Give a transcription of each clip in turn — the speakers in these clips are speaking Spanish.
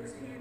Okay.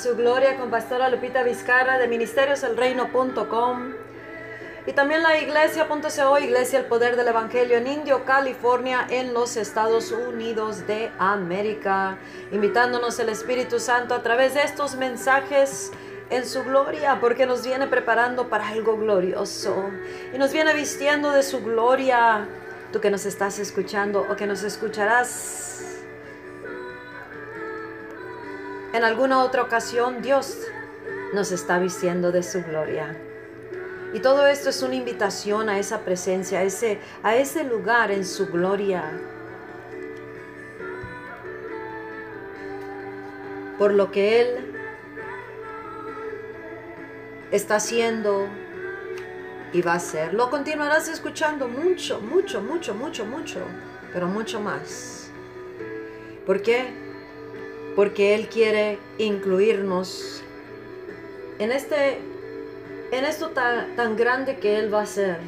Su Gloria con Pastora Lupita Vizcarra de ministerioselreino.com y también la iglesia.co, Iglesia El Poder del Evangelio en Indio, California, en los Estados Unidos de América, invitándonos el Espíritu Santo a través de estos mensajes en su gloria, porque nos viene preparando para algo glorioso. Y nos viene vistiendo de su gloria. Tú que nos estás escuchando o que nos escucharás en alguna otra ocasión, Dios nos está vistiendo de su gloria. Y todo esto es una invitación a esa presencia, a ese, a ese lugar en su gloria. Por lo que Él está haciendo y va a hacer. Lo continuarás escuchando mucho, mucho, mucho, mucho, mucho, pero mucho más. ¿Por qué? Porque Él quiere incluirnos en este en esto tan, grande que Él va a hacer.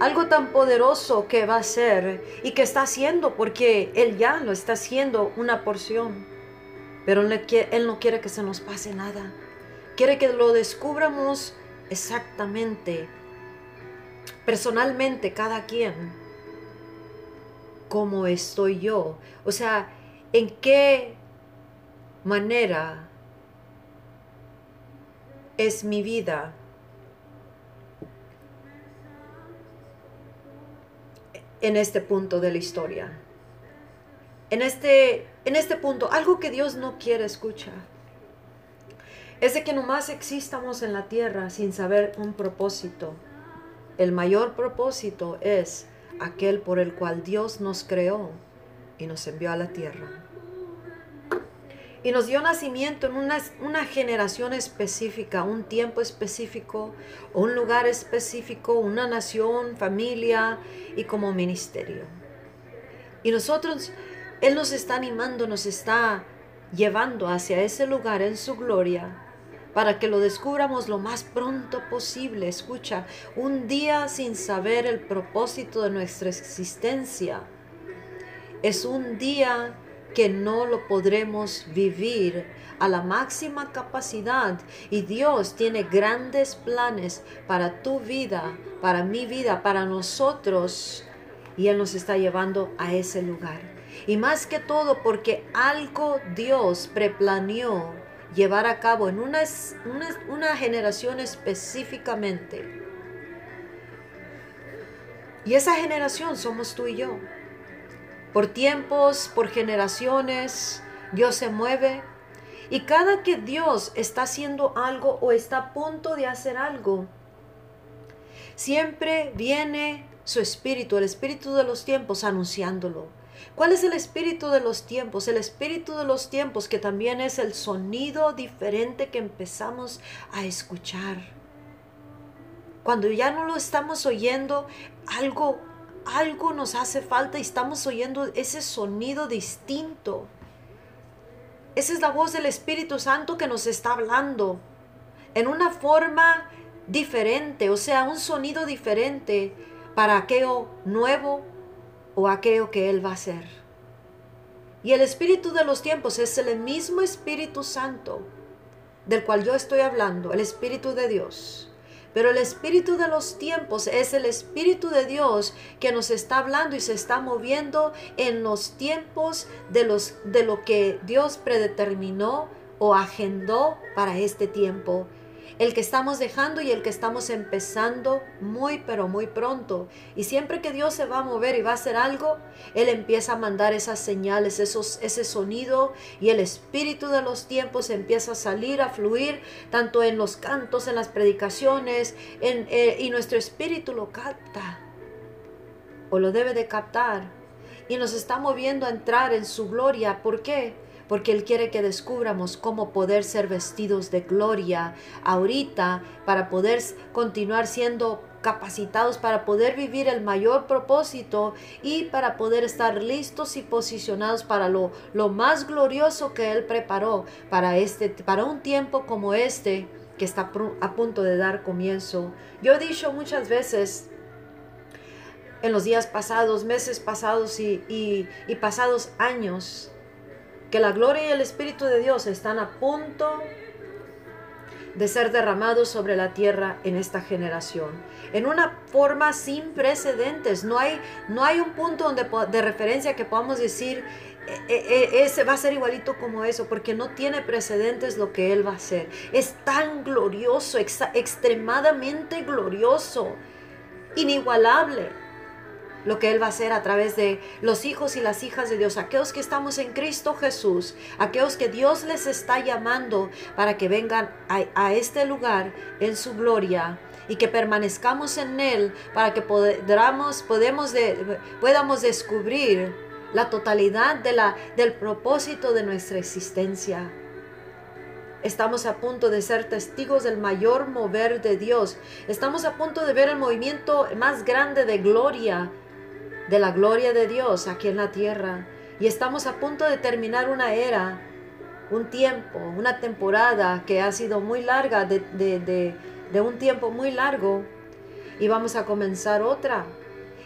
Algo tan poderoso que va a hacer y que está haciendo porque Él ya lo está haciendo una porción. Pero él no quiere que se nos pase nada. Quiere que lo descubramos exactamente, personalmente, cada quien. ¿Cómo estoy yo? O sea, ¿en qué manera es mi vida. En este punto de la historia. En este, en este punto, algo que Dios no quiere escuchar. Es de que nomás existamos en la tierra sin saber un propósito. El mayor propósito es aquel por el cual Dios nos creó y nos envió a la tierra y nos dio nacimiento en una, una, generación específica, un tiempo específico, un lugar específico, una nación, familia y como ministerio. Y nosotros, Él nos está animando, nos está llevando hacia ese lugar en su gloria para que lo descubramos lo más pronto posible. Escucha, un día sin saber el propósito de nuestra existencia es un día que no lo podremos vivir a la máxima capacidad. Y Dios tiene grandes planes para tu vida, para mi vida, para nosotros. Y Él nos está llevando a ese lugar. Y más que todo porque algo Dios preplaneó llevar a cabo en una, una, una generación específicamente. Y esa generación somos tú y yo. Por tiempos, por generaciones, Dios se mueve. Y cada que Dios está haciendo algo o está a punto de hacer algo, siempre viene su espíritu, el espíritu de los tiempos, anunciándolo. ¿Cuál es el espíritu de los tiempos? El espíritu de los tiempos que también es el sonido diferente que empezamos a escuchar. Cuando ya no lo estamos oyendo, algo algo nos hace falta y estamos oyendo ese sonido distinto. Esa es la voz del Espíritu Santo que nos está hablando en una forma diferente, o sea, un sonido diferente para aquello nuevo o aquello que Él va a hacer. Y el Espíritu de los tiempos es el mismo Espíritu Santo del cual yo estoy hablando, el Espíritu de Dios. Pero el espíritu de los tiempos es el espíritu de Dios que nos está hablando y se está moviendo en los tiempos de, los, de lo que Dios predeterminó o agendó para este tiempo. El que estamos dejando y el que estamos empezando muy pero muy pronto. Y siempre que Dios se va a mover y va a hacer algo, Él empieza a mandar esas señales, esos, ese sonido y el espíritu de los tiempos empieza a salir, a fluir, tanto en los cantos, en las predicaciones, en, eh, y nuestro espíritu lo capta o lo debe de captar y nos está moviendo a entrar en su gloria. ¿Por qué? Porque Él quiere que descubramos cómo poder ser vestidos de gloria ahorita para poder continuar siendo capacitados para poder vivir el mayor propósito y para poder estar listos y posicionados para lo, lo más glorioso que Él preparó para, este, para un tiempo como este que está a punto de dar comienzo. Yo he dicho muchas veces en los días pasados, meses pasados y, y pasados años, que la gloria y el Espíritu de Dios están a punto de ser derramados sobre la tierra en esta generación. En una forma sin precedentes. No hay, no hay un punto donde, de referencia que podamos decir, e, e, e, ese va a ser igualito como eso, porque no tiene precedentes lo que Él va a hacer. Es tan glorioso, extremadamente glorioso, inigualable lo que Él va a hacer a través de los hijos y las hijas de Dios, aquellos que estamos en Cristo Jesús, aquellos que Dios les está llamando para que vengan a, este lugar en su gloria y que permanezcamos en Él para que podamos, podamos descubrir la totalidad de la, del propósito de nuestra existencia. Estamos a punto de ser testigos del mayor mover de Dios. Estamos a punto de ver el movimiento más grande de gloria de la gloria de Dios aquí en la tierra. Y estamos a punto de terminar una era, un tiempo, una temporada que ha sido muy larga, de, de, un tiempo muy largo. Y vamos a comenzar otra.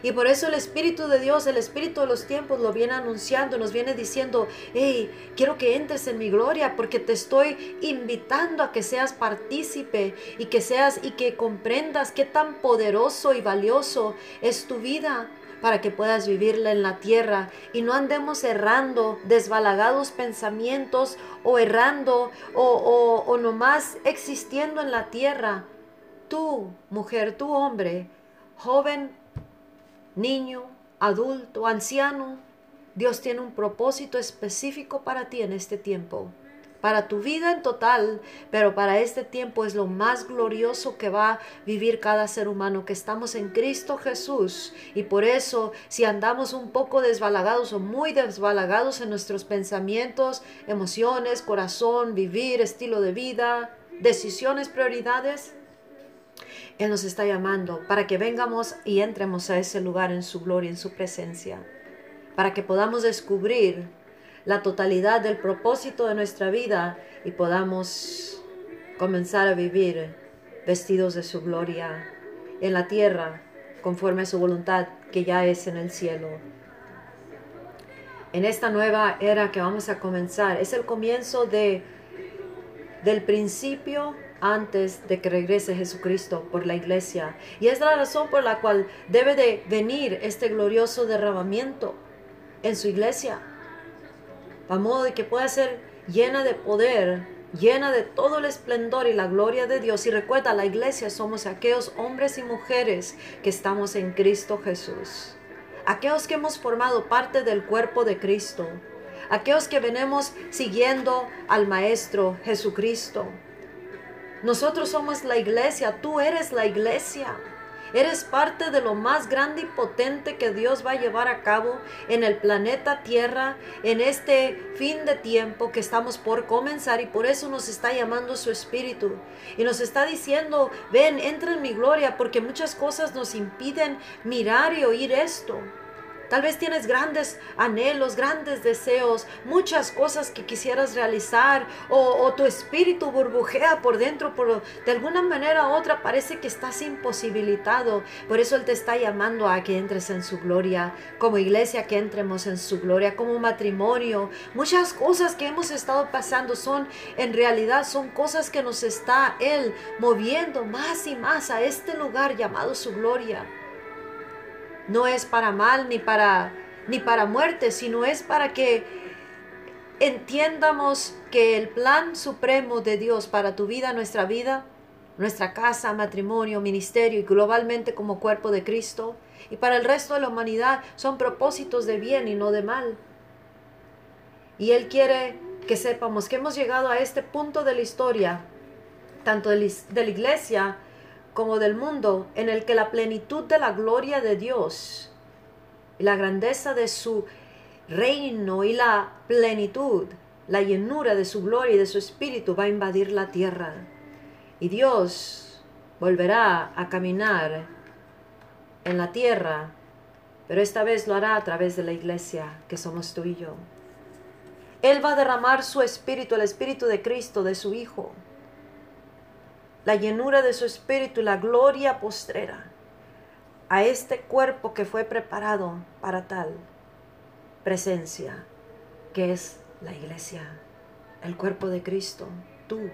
Y por eso el Espíritu de Dios, el Espíritu de los tiempos lo viene anunciando, nos viene diciendo, hey, quiero que entres en mi gloria porque te estoy invitando a que seas partícipe y que seas y que comprendas qué tan poderoso y valioso es tu vida para que puedas vivirla en la tierra y no andemos errando, desbalagados pensamientos o errando o, o, o nomás existiendo en la tierra. Tú, mujer, tú, hombre, joven, niño, adulto, anciano, Dios tiene un propósito específico para ti en este tiempo para tu vida en total, pero para este tiempo es lo más glorioso que va a vivir cada ser humano, que estamos en Cristo Jesús. Y por eso, si andamos un poco desbalagados o muy desbalagados en nuestros pensamientos, emociones, corazón, vivir, estilo de vida, decisiones, prioridades, Él nos está llamando para que vengamos y entremos a ese lugar en su gloria, en su presencia, para que podamos descubrir la totalidad del propósito de nuestra vida y podamos comenzar a vivir vestidos de su gloria en la tierra conforme a su voluntad que ya es en el cielo. En esta nueva era que vamos a comenzar es el comienzo de del principio antes de que regrese Jesucristo por la iglesia. Y es la razón por la cual debe de venir este glorioso derramamiento en su iglesia para modo de que pueda ser llena de poder, llena de todo el esplendor y la gloria de Dios. Y recuerda, la iglesia somos aquellos hombres y mujeres que estamos en Cristo Jesús. Aquellos que hemos formado parte del cuerpo de Cristo. Aquellos que venimos siguiendo al Maestro Jesucristo. Nosotros somos la iglesia, tú eres la iglesia. Eres parte de lo más grande y potente que Dios va a llevar a cabo en el planeta Tierra en este fin de tiempo que estamos por comenzar y por eso nos está llamando su Espíritu y nos está diciendo, ven, entra en mi gloria porque muchas cosas nos impiden mirar y oír esto. Tal vez tienes grandes anhelos, grandes deseos, muchas cosas que quisieras realizar o, tu espíritu burbujea por dentro, pero de alguna manera u otra parece que estás imposibilitado. Por eso Él te está llamando a que entres en su gloria, como iglesia que entremos en su gloria, como matrimonio. Muchas cosas que hemos estado pasando son, en realidad, son cosas que nos está Él moviendo más y más a este lugar llamado su gloria no es para mal ni para ni para muerte, sino es para que entiendamos que el plan supremo de Dios para tu vida, nuestra vida, nuestra casa, matrimonio, ministerio y globalmente como cuerpo de Cristo y para el resto de la humanidad son propósitos de bien y no de mal. Y Él quiere que sepamos que hemos llegado a este punto de la historia, tanto de la iglesia como del mundo, en el que la plenitud de la gloria de Dios y la grandeza de su reino y la plenitud, la llenura de su gloria y de su espíritu va a invadir la tierra. Y Dios volverá a caminar en la tierra, pero esta vez lo hará a través de la iglesia, que somos tú y yo. Él va a derramar su espíritu, el espíritu de Cristo, de su Hijo, la llenura de su espíritu y la gloria postrera a este cuerpo que fue preparado para tal presencia, que es la iglesia, el cuerpo de Cristo, tú,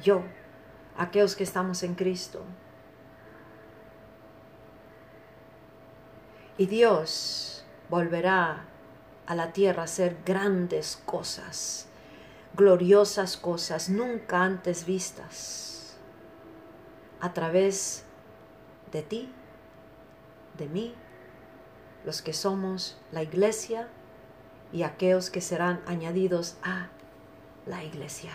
yo, aquellos que estamos en Cristo. Y Dios volverá a la tierra a hacer grandes cosas, gloriosas cosas nunca antes vistas, a través de ti, de mí, los que somos la iglesia y aquellos que serán añadidos a la iglesia.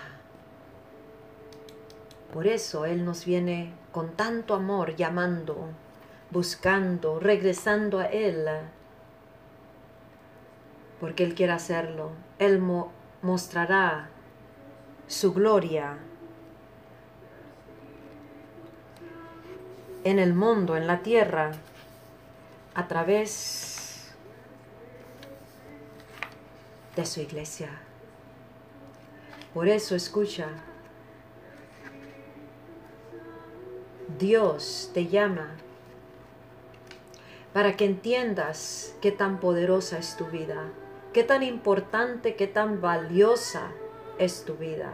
Por eso Él nos viene con tanto amor llamando, buscando, regresando a Él. Porque Él quiere hacerlo. Él mostrará su gloria en el mundo, en la tierra, a través de su iglesia. Por eso escucha, Dios te llama para que entiendas qué tan poderosa es tu vida, qué tan importante, qué tan valiosa es tu vida.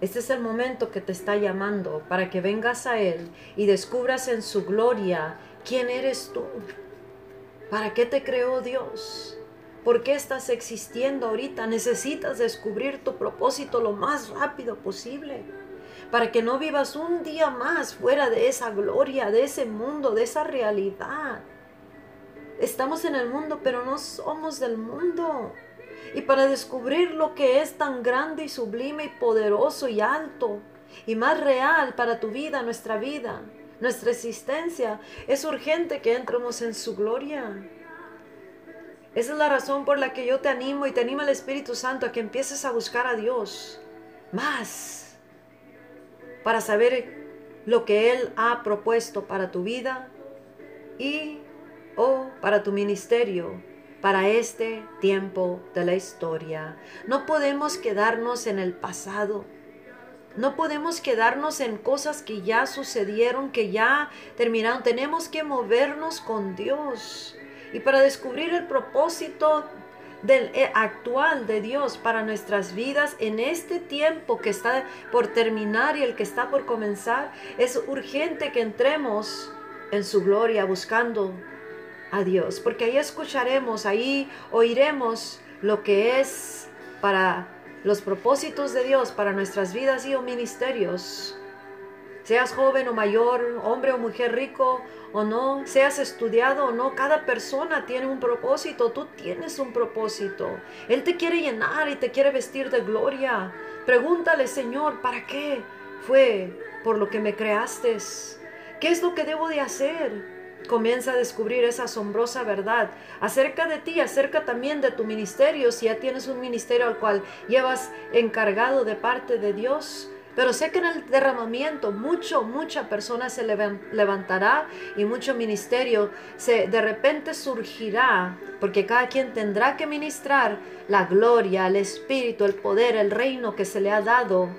Este es el momento que te está llamando para que vengas a Él y descubras en su gloria quién eres tú. ¿Para qué te creó Dios? ¿Por qué estás existiendo ahorita? Necesitas descubrir tu propósito lo más rápido posible para que no vivas un día más fuera de esa gloria, de ese mundo, de esa realidad. Estamos en el mundo, pero no somos del mundo. Y para descubrir lo que es tan grande y sublime y poderoso y alto y más real para tu vida, nuestra vida, nuestra existencia, es urgente que entremos en su gloria. Esa es la razón por la que yo te animo y te anima el Espíritu Santo a que empieces a buscar a Dios más para saber lo que Él ha propuesto para tu vida y o para tu ministerio, para este tiempo de la historia. No podemos quedarnos en el pasado. No podemos quedarnos en cosas que ya sucedieron, que ya terminaron. Tenemos que movernos con Dios y para descubrir el propósito del eh, actual de Dios para nuestras vidas en este tiempo que está por terminar y el que está por comenzar, es urgente que entremos en su gloria buscando a Dios, porque ahí escucharemos, ahí oiremos lo que es para los propósitos de Dios para nuestras vidas y o ministerios. Seas joven o mayor, hombre o mujer rico o no, seas estudiado o no, cada persona tiene un propósito, tú tienes un propósito. Él te quiere llenar y te quiere vestir de gloria. Pregúntale, Señor, ¿para qué fue por lo que me creaste? ¿Qué es lo que debo de hacer? Comienza a descubrir esa asombrosa verdad acerca de ti, acerca también de tu ministerio, si ya tienes un ministerio al cual llevas encargado de parte de Dios pero sé que en el derramamiento mucho, mucha persona se levantará y mucho ministerio se de repente surgirá, porque cada quien tendrá que ministrar la gloria, el espíritu, el poder, el reino que se le ha dado.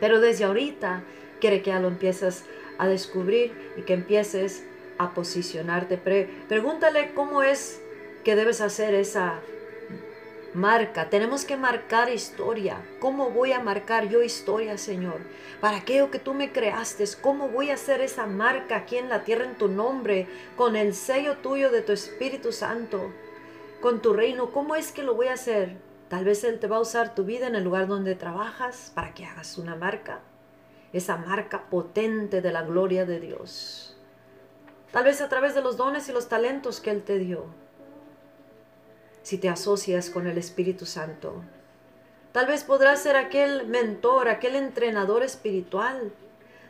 Pero desde ahorita quiere que ya lo empieces a descubrir y que empieces a posicionarte. pregúntale cómo es que debes hacer esa marca, tenemos que marcar historia. ¿Cómo voy a marcar yo historia, Señor? Para aquello que tú me creaste, ¿cómo voy a hacer esa marca aquí en la tierra en tu nombre, con el sello tuyo de tu Espíritu Santo, con tu reino? ¿Cómo es que lo voy a hacer? Tal vez Él te va a usar tu vida en el lugar donde trabajas para que hagas una marca, esa marca potente de la gloria de Dios. Tal vez a través de los dones y los talentos que Él te dio. Si te asocias con el Espíritu Santo. Tal vez podrás ser aquel mentor, aquel entrenador espiritual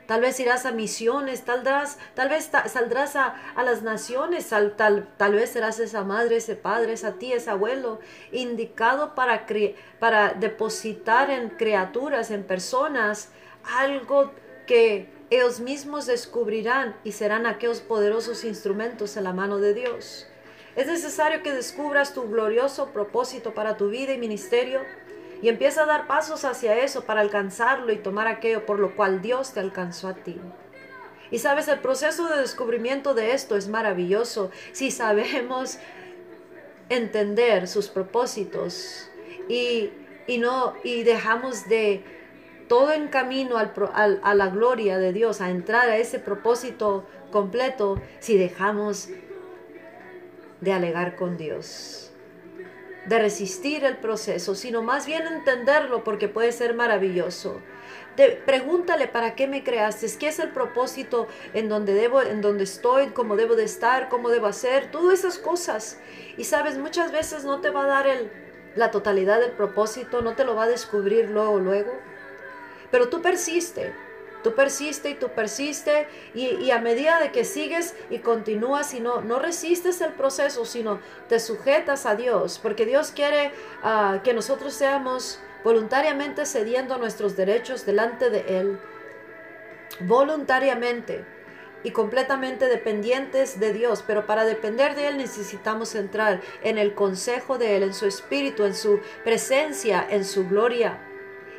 Tal vez irás a misiones, tal, tal vez saldrás a, las naciones, tal, tal, vez serás esa madre, ese padre, esa tía, ese abuelo, indicado para, para depositar en criaturas, en personas, algo que ellos mismos descubrirán y serán aquellos poderosos instrumentos en la mano de Dios. Es necesario que descubras tu glorioso propósito para tu vida y ministerio y empieza a dar pasos hacia eso para alcanzarlo y tomar aquello por lo cual Dios te alcanzó a ti. Y sabes, el proceso de descubrimiento de esto es maravilloso si sabemos entender sus propósitos y, no y dejamos de todo en camino al, a la gloria de Dios, a entrar a ese propósito completo si dejamos de alegar con Dios de resistir el proceso, sino más bien entenderlo porque puede ser maravilloso. pregúntale para qué me creaste, qué es el propósito en donde debo, en donde estoy, cómo debo de estar, cómo debo hacer, todas esas cosas. Y sabes, muchas veces no te va a dar el, la totalidad del propósito, no te lo va a descubrir luego, luego. Pero tú persiste, Tú persiste y tú persiste y, a medida de que sigues y continúas y no, resistes el proceso, sino te sujetas a Dios, porque Dios quiere ah, que nosotros seamos voluntariamente cediendo nuestros derechos delante de Él, voluntariamente y completamente dependientes de Dios, pero para depender de Él necesitamos entrar en el consejo de Él, en su espíritu, en su presencia, en su gloria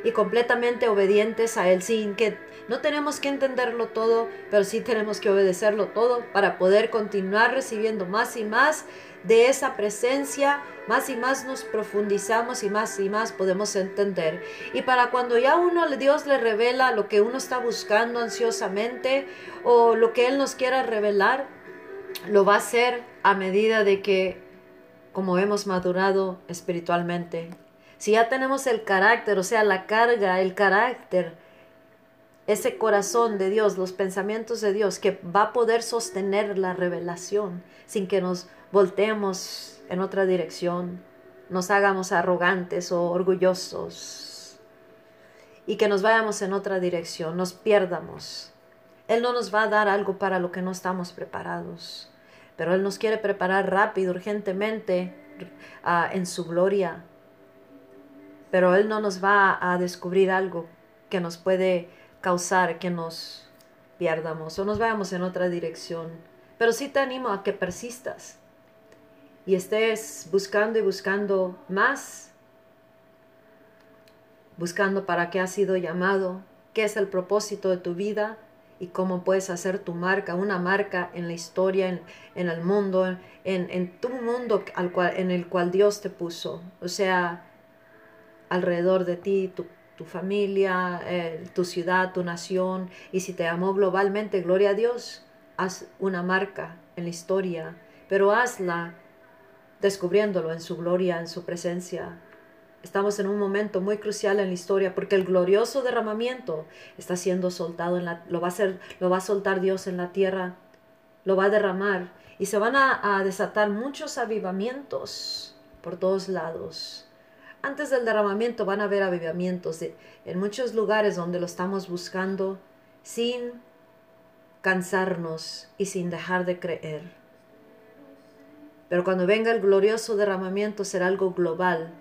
y completamente obedientes a Él, sin que no tenemos que entenderlo todo, pero sí tenemos que obedecerlo todo para poder continuar recibiendo más y más de esa presencia, más y más nos profundizamos y más y más podemos entender. Y para cuando ya uno, Dios le revela lo que uno está buscando ansiosamente o lo que Él nos quiera revelar, lo va a hacer a medida de que, como hemos madurado espiritualmente, si ya tenemos el carácter, o sea, la carga, el carácter, ese corazón de Dios, los pensamientos de Dios, que va a poder sostener la revelación sin que nos volteemos en otra dirección, nos hagamos arrogantes o orgullosos y que nos vayamos en otra dirección, nos pierdamos. Él no nos va a dar algo para lo que no estamos preparados, pero Él nos quiere preparar rápido, urgentemente, ah, en su gloria pero Él no nos va a descubrir algo que nos puede causar que nos pierdamos o nos vayamos en otra dirección. Pero sí te animo a que persistas y estés buscando y buscando más, buscando para qué has sido llamado, qué es el propósito de tu vida y cómo puedes hacer tu marca, una marca en la historia, en, el mundo, en, en tu mundo al cual, en el cual Dios te puso. O sea, alrededor de ti, tu, familia, eh, tu ciudad, tu nación. Y si te amó globalmente, gloria a Dios, haz una marca en la historia, pero hazla descubriéndolo en su gloria, en su presencia. Estamos en un momento muy crucial en la historia porque el glorioso derramamiento está siendo soltado, en la, lo, va a ser, lo va a soltar Dios en la tierra, lo va a derramar y se van a, a desatar muchos avivamientos por todos lados. Antes del derramamiento van a haber avivamientos en muchos lugares donde lo estamos buscando sin cansarnos y sin dejar de creer. Pero cuando venga el glorioso derramamiento será algo global.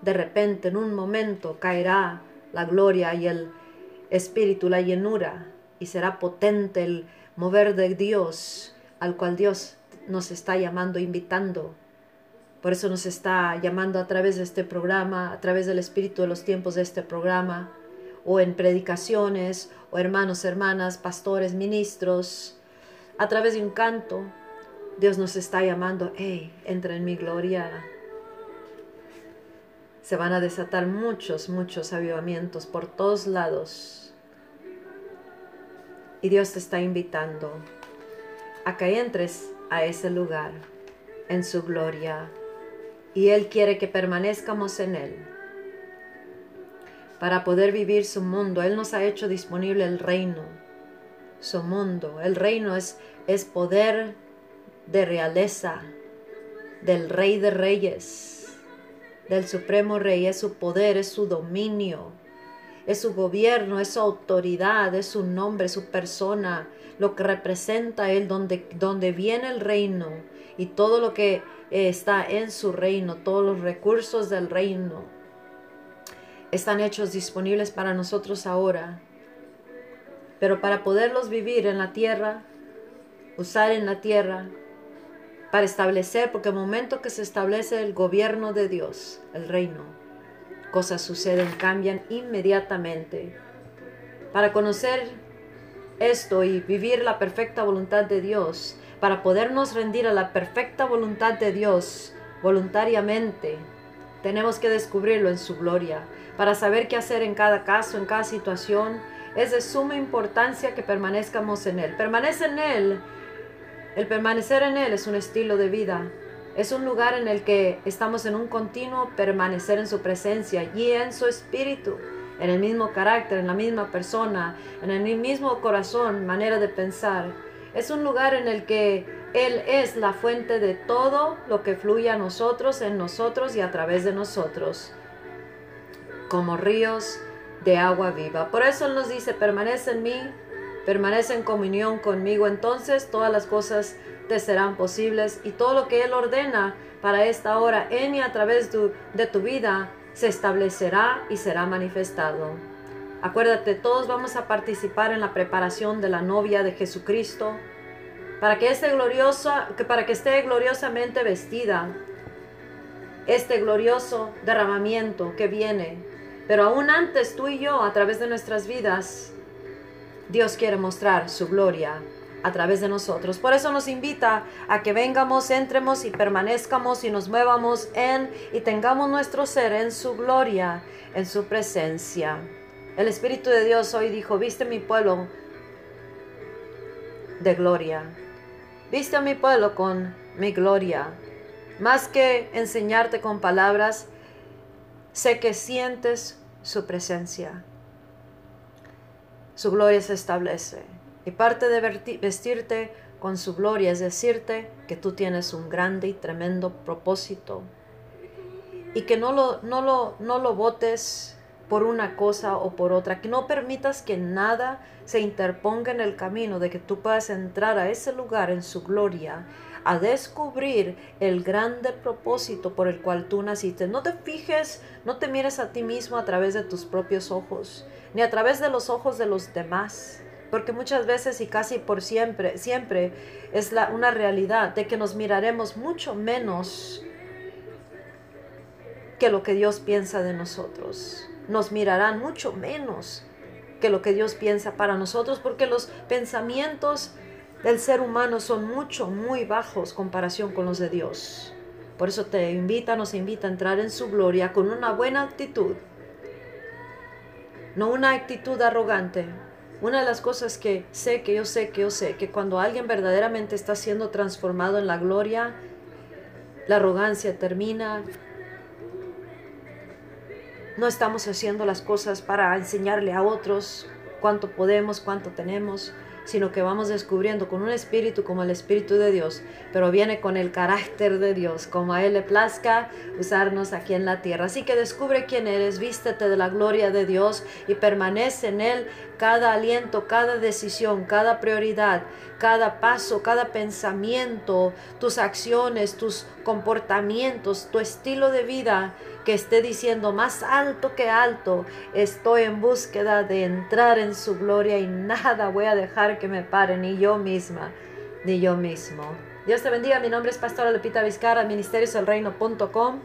De repente, en un momento, caerá la gloria y el espíritu, la llenura, y será potente el mover de Dios al cual Dios nos está llamando, invitando por eso nos está llamando a través de este programa, a través del espíritu de los tiempos de este programa, o en predicaciones, o hermanos, hermanas, pastores, ministros, a través de un canto. Dios nos está llamando, hey, entra en mi gloria. Se van a desatar muchos, muchos avivamientos por todos lados. Y Dios te está invitando a que entres a ese lugar en su gloria Y Él quiere que permanezcamos en Él para poder vivir su mundo. Él nos ha hecho disponible el reino, su mundo. El reino es, es poder de realeza, del rey de reyes, del supremo rey. Es su poder, es su dominio, es su gobierno, es su autoridad, es su nombre, su persona, lo que representa Él, donde, donde viene el reino y todo lo que está en su reino, todos los recursos del reino están hechos disponibles para nosotros ahora. Pero para poderlos vivir en la tierra, usar en la tierra, para establecer, porque el momento que se establece el gobierno de Dios, el reino, cosas suceden, cambian inmediatamente. Para conocer esto y vivir la perfecta voluntad de Dios, para podernos rendir a la perfecta voluntad de Dios voluntariamente, tenemos que descubrirlo en su gloria para saber qué hacer en cada caso, en cada situación. Es de suma importancia que permanezcamos en Él. Permanece en Él. El permanecer en Él es un estilo de vida. Es un lugar en el que estamos en un continuo permanecer en su presencia y en su espíritu, en el mismo carácter, en la misma persona, en el mismo corazón, manera de pensar. Es un lugar en el que Él es la fuente de todo lo que fluye a nosotros, en nosotros y a través de nosotros como ríos de agua viva. Por eso Él nos dice, permanece en mí, permanece en comunión conmigo, entonces todas las cosas te serán posibles y todo lo que Él ordena para esta hora en y a través de tu vida se establecerá y será manifestado. Acuérdate, todos vamos a participar en la preparación de la novia de Jesucristo para que esté gloriosa, que para que esté gloriosamente vestida. Este glorioso derramamiento que viene pero aún antes tú y yo, a través de nuestras vidas, Dios quiere mostrar su gloria a través de nosotros. Por eso nos invita a que vengamos, entremos y permanezcamos y nos muevamos en y tengamos nuestro ser en su gloria, en su presencia. El Espíritu de Dios hoy dijo, viste mi pueblo de gloria. Viste a mi pueblo con mi gloria. Más que enseñarte con palabras, sé que sientes su presencia. Su gloria se establece. Y parte de vestirte con su gloria es decirte que tú tienes un grande y tremendo propósito. Y que no lo, no lo, no lo por una cosa o por otra, que no permitas que nada se interponga en el camino de que tú puedas entrar a ese lugar en su gloria a descubrir el grande propósito por el cual tú naciste. No te fijes, no te mires a ti mismo a través de tus propios ojos, ni a través de los ojos de los demás. Porque muchas veces y casi por siempre, siempre es la, una realidad de que nos miraremos mucho menos que lo que Dios piensa de nosotros. Nos mirarán mucho menos que lo que Dios piensa para nosotros, porque los pensamientos del ser humano son mucho, muy bajos comparación con los de Dios. Por eso te invita, nos invita a entrar en su gloria con una buena actitud, no una actitud arrogante. Una de las cosas que sé, que yo sé, que yo sé, que cuando alguien verdaderamente está siendo transformado en la gloria, la arrogancia termina. No estamos haciendo las cosas para enseñarle a otros cuánto podemos, cuánto tenemos sino que vamos descubriendo con un espíritu como el Espíritu de Dios, pero viene con el carácter de Dios, como a Él le plazca usarnos aquí en la tierra. Así que descubre quién eres, vístete de la gloria de Dios y permanece en Él cada aliento, cada decisión, cada prioridad, cada paso, cada pensamiento, tus acciones, tus comportamientos, tu estilo de vida que esté diciendo más alto que alto, estoy en búsqueda de entrar en su gloria y nada voy a dejar que me pare, ni yo misma, ni yo mismo. Dios te bendiga, mi nombre es Pastora Lupita Vizcarra, ministerioselreino.com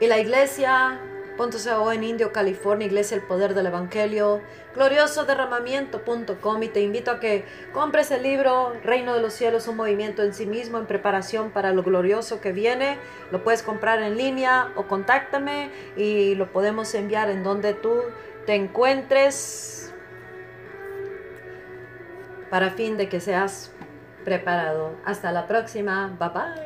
y la iglesia .co en Indio, California, Iglesia El Poder del Evangelio, gloriosoderramamiento.com y te invito a que compres el libro Reino de los Cielos, un movimiento en sí mismo en preparación para lo glorioso que viene. Lo puedes comprar en línea o contáctame y lo podemos enviar en donde tú te encuentres para fin de que seas preparado. Hasta la próxima. Bye bye.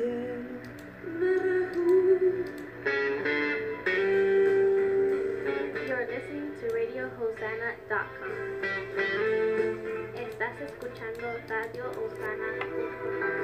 You're listening to RadioHosanna.com. Estás escuchando Radio Hosanna.